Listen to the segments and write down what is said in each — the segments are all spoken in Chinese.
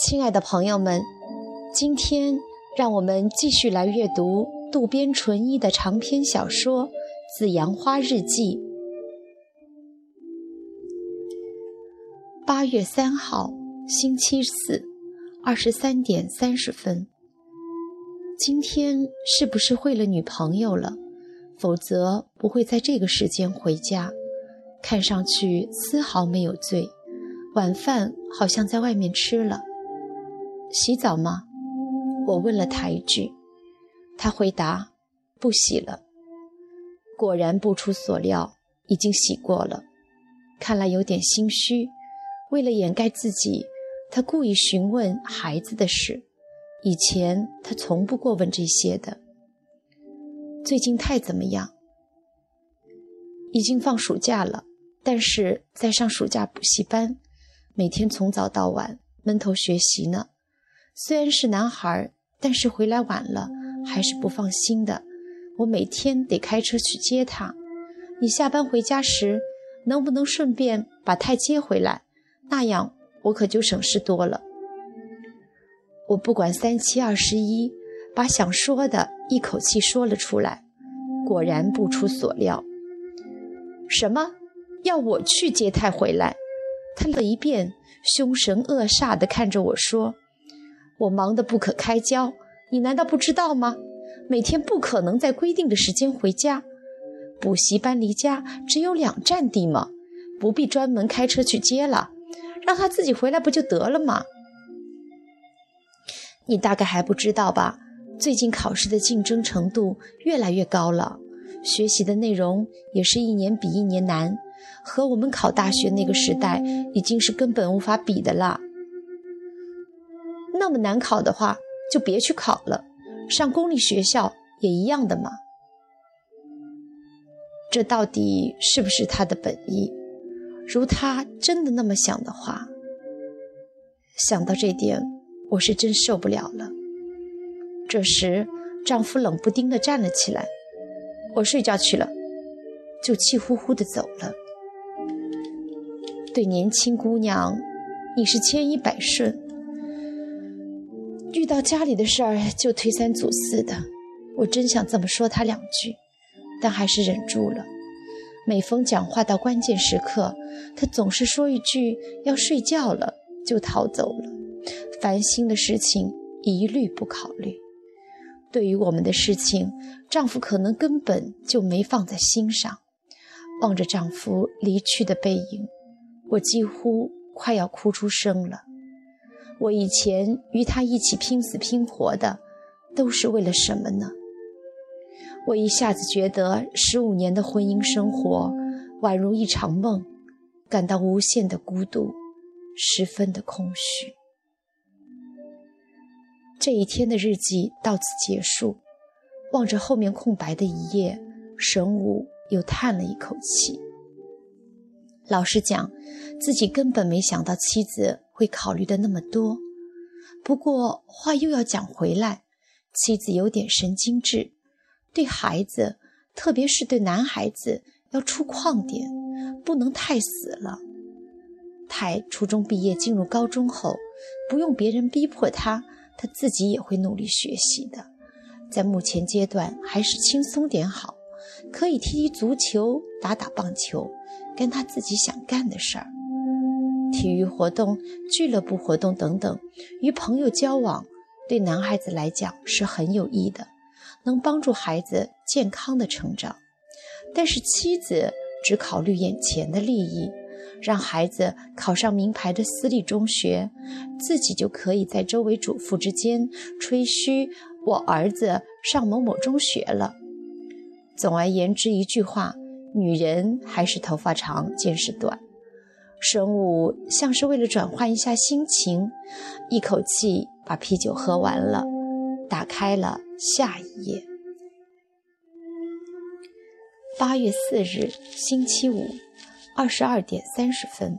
亲爱的朋友们，今天让我们继续来阅读渡边淳一的长篇小说《紫阳花日记》。八月三号，星期四，二十三点三十分。今天是不是会了女朋友了？否则不会在这个时间回家。看上去丝毫没有醉，晚饭好像在外面吃了。洗澡吗？我问了他一句，他回答：“不洗了。”果然不出所料，已经洗过了。看来有点心虚，为了掩盖自己，他故意询问孩子的事。以前他从不过问这些的。最近太怎么样？已经放暑假了，但是在上暑假补习班，每天从早到晚闷头学习呢。虽然是男孩，但是回来晚了还是不放心的。我每天得开车去接他。你下班回家时，能不能顺便把太接回来？那样我可就省事多了。我不管三七二十一，把想说的一口气说了出来。果然不出所料。什么？要我去接泰回来？他了一遍，凶神恶煞地看着我说。我忙得不可开交，你难道不知道吗？每天不可能在规定的时间回家，补习班离家只有两站地吗？不必专门开车去接了，让他自己回来不就得了吗？你大概还不知道吧？最近考试的竞争程度越来越高了，学习的内容也是一年比一年难，和我们考大学那个时代已经是根本无法比的了。那么难考的话，就别去考了，上公立学校也一样的嘛。这到底是不是他的本意？如他真的那么想的话，想到这点，我是真受不了了。这时，丈夫冷不丁地站了起来：“我睡觉去了。”就气呼呼地走了。对年轻姑娘，你是千依百顺。到家里的事儿就推三阻四的，我真想这么说他两句，但还是忍住了。每逢讲话到关键时刻，他总是说一句要睡觉了就逃走了，烦心的事情一律不考虑。对于我们的事情，丈夫可能根本就没放在心上。望着丈夫离去的背影，我几乎快要哭出声了。我以前与他一起拼死拼活的，都是为了什么呢？我一下子觉得十五年的婚姻生活宛如一场梦，感到无限的孤独，十分的空虚。这一天的日记到此结束。望着后面空白的一页，神武又叹了一口气。老实讲，自己根本没想到妻子。会考虑的那么多，不过话又要讲回来，妻子有点神经质，对孩子，特别是对男孩子要粗犷点，不能太死了。太初中毕业进入高中后，不用别人逼迫他，他自己也会努力学习的。在目前阶段，还是轻松点好，可以踢踢足球，打打棒球，干他自己想干的事儿。体育活动、俱乐部活动等等，与朋友交往，对男孩子来讲是很有益的，能帮助孩子健康的成长。但是妻子只考虑眼前的利益，让孩子考上名牌的私立中学，自己就可以在周围主妇之间吹嘘我儿子上某某中学了。总而言之，一句话，女人还是头发长，见识短。神武像是为了转换一下心情，一口气把啤酒喝完了，打开了下一页。八月四日，星期五，二十二点三十分。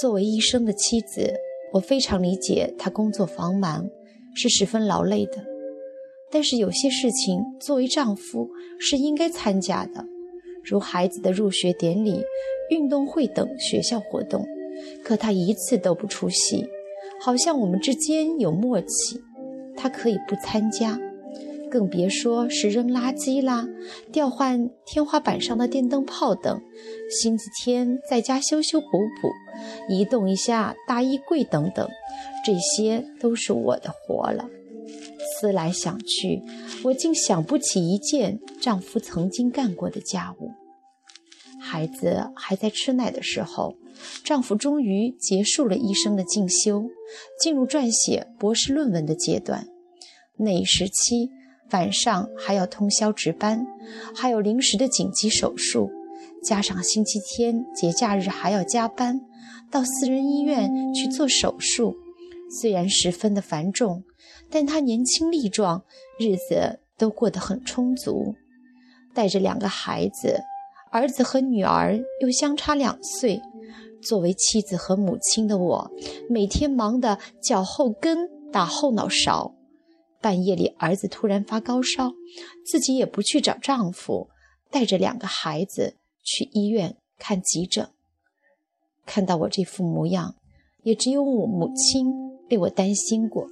作为医生的妻子，我非常理解他工作繁忙，是十分劳累的。但是有些事情，作为丈夫是应该参加的，如孩子的入学典礼。运动会等学校活动，可他一次都不出席，好像我们之间有默契，他可以不参加，更别说是扔垃圾啦、调换天花板上的电灯泡等。星期天在家修修补补、移动一下大衣柜等等，这些都是我的活了。思来想去，我竟想不起一件丈夫曾经干过的家务。孩子还在吃奶的时候，丈夫终于结束了一生的进修，进入撰写博士论文的阶段。那一时期，晚上还要通宵值班，还有临时的紧急手术，加上星期天、节假日还要加班，到私人医院去做手术，虽然十分的繁重。但他年轻力壮，日子都过得很充足，带着两个孩子，儿子和女儿又相差两岁。作为妻子和母亲的我，每天忙得脚后跟打后脑勺。半夜里，儿子突然发高烧，自己也不去找丈夫，带着两个孩子去医院看急诊。看到我这副模样，也只有我母亲为我担心过。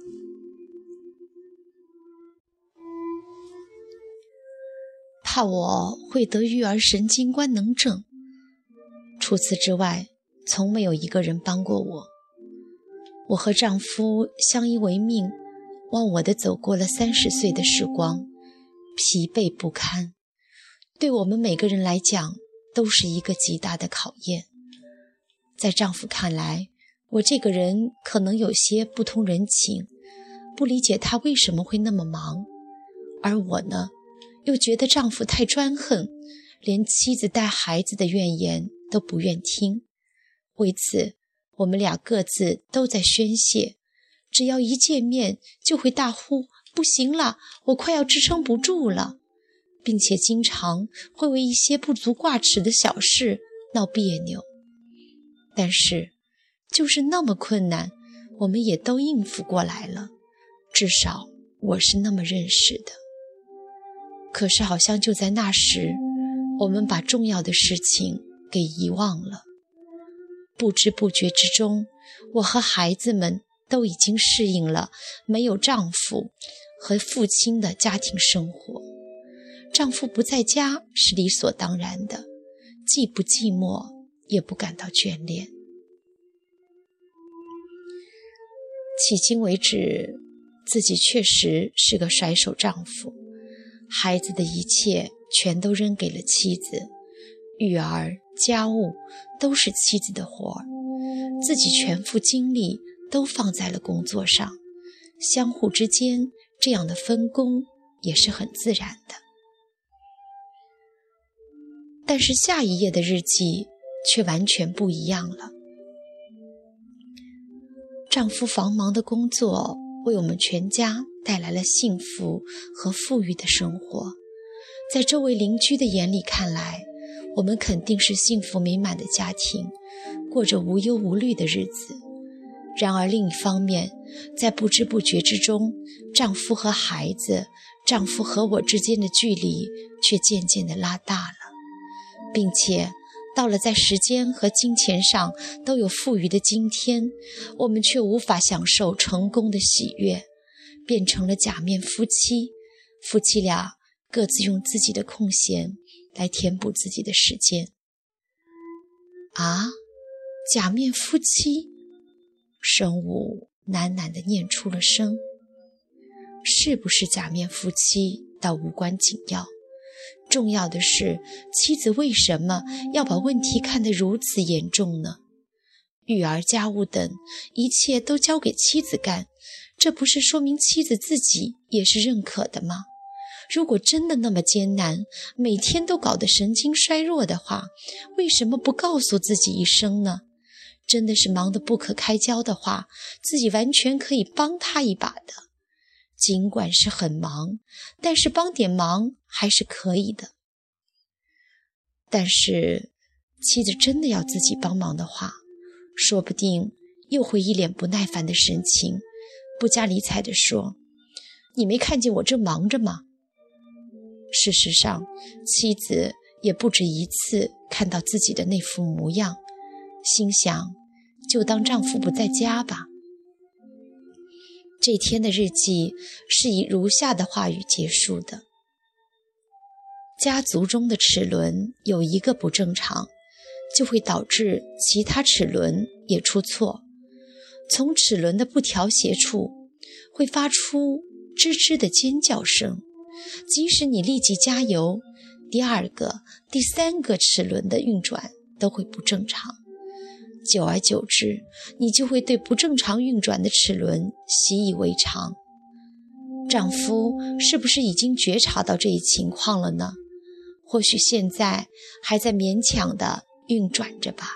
怕我会得育儿神经官能症。除此之外，从没有一个人帮过我。我和丈夫相依为命，忘我的走过了三十岁的时光，疲惫不堪。对我们每个人来讲，都是一个极大的考验。在丈夫看来，我这个人可能有些不通人情，不理解他为什么会那么忙，而我呢？又觉得丈夫太专横，连妻子带孩子的怨言都不愿听。为此，我们俩各自都在宣泄。只要一见面，就会大呼：“不行了，我快要支撑不住了！”并且经常会为一些不足挂齿的小事闹别扭。但是，就是那么困难，我们也都应付过来了。至少，我是那么认识的。可是，好像就在那时，我们把重要的事情给遗忘了。不知不觉之中，我和孩子们都已经适应了没有丈夫和父亲的家庭生活。丈夫不在家是理所当然的，既不寂寞，也不感到眷恋。迄今为止，自己确实是个甩手丈夫。孩子的一切全都扔给了妻子，育儿、家务都是妻子的活儿，自己全副精力都放在了工作上，相互之间这样的分工也是很自然的。但是下一页的日记却完全不一样了，丈夫繁忙的工作为我们全家。带来了幸福和富裕的生活，在周围邻居的眼里看来，我们肯定是幸福美满的家庭，过着无忧无虑的日子。然而另一方面，在不知不觉之中，丈夫和孩子、丈夫和我之间的距离却渐渐地拉大了，并且到了在时间和金钱上都有富余的今天，我们却无法享受成功的喜悦。变成了假面夫妻，夫妻俩各自用自己的空闲来填补自己的时间。啊，假面夫妻，生物喃喃地念出了声。是不是假面夫妻倒无关紧要，重要的是妻子为什么要把问题看得如此严重呢？育儿、家务等一切都交给妻子干。这不是说明妻子自己也是认可的吗？如果真的那么艰难，每天都搞得神经衰弱的话，为什么不告诉自己一声呢？真的是忙得不可开交的话，自己完全可以帮他一把的。尽管是很忙，但是帮点忙还是可以的。但是，妻子真的要自己帮忙的话，说不定又会一脸不耐烦的神情。不加理睬地说：“你没看见我正忙着吗？”事实上，妻子也不止一次看到自己的那副模样，心想：“就当丈夫不在家吧。”这天的日记是以如下的话语结束的：家族中的齿轮有一个不正常，就会导致其他齿轮也出错。从齿轮的不调谐处会发出吱吱的尖叫声，即使你立即加油，第二个、第三个齿轮的运转都会不正常。久而久之，你就会对不正常运转的齿轮习以为常。丈夫是不是已经觉察到这一情况了呢？或许现在还在勉强的运转着吧。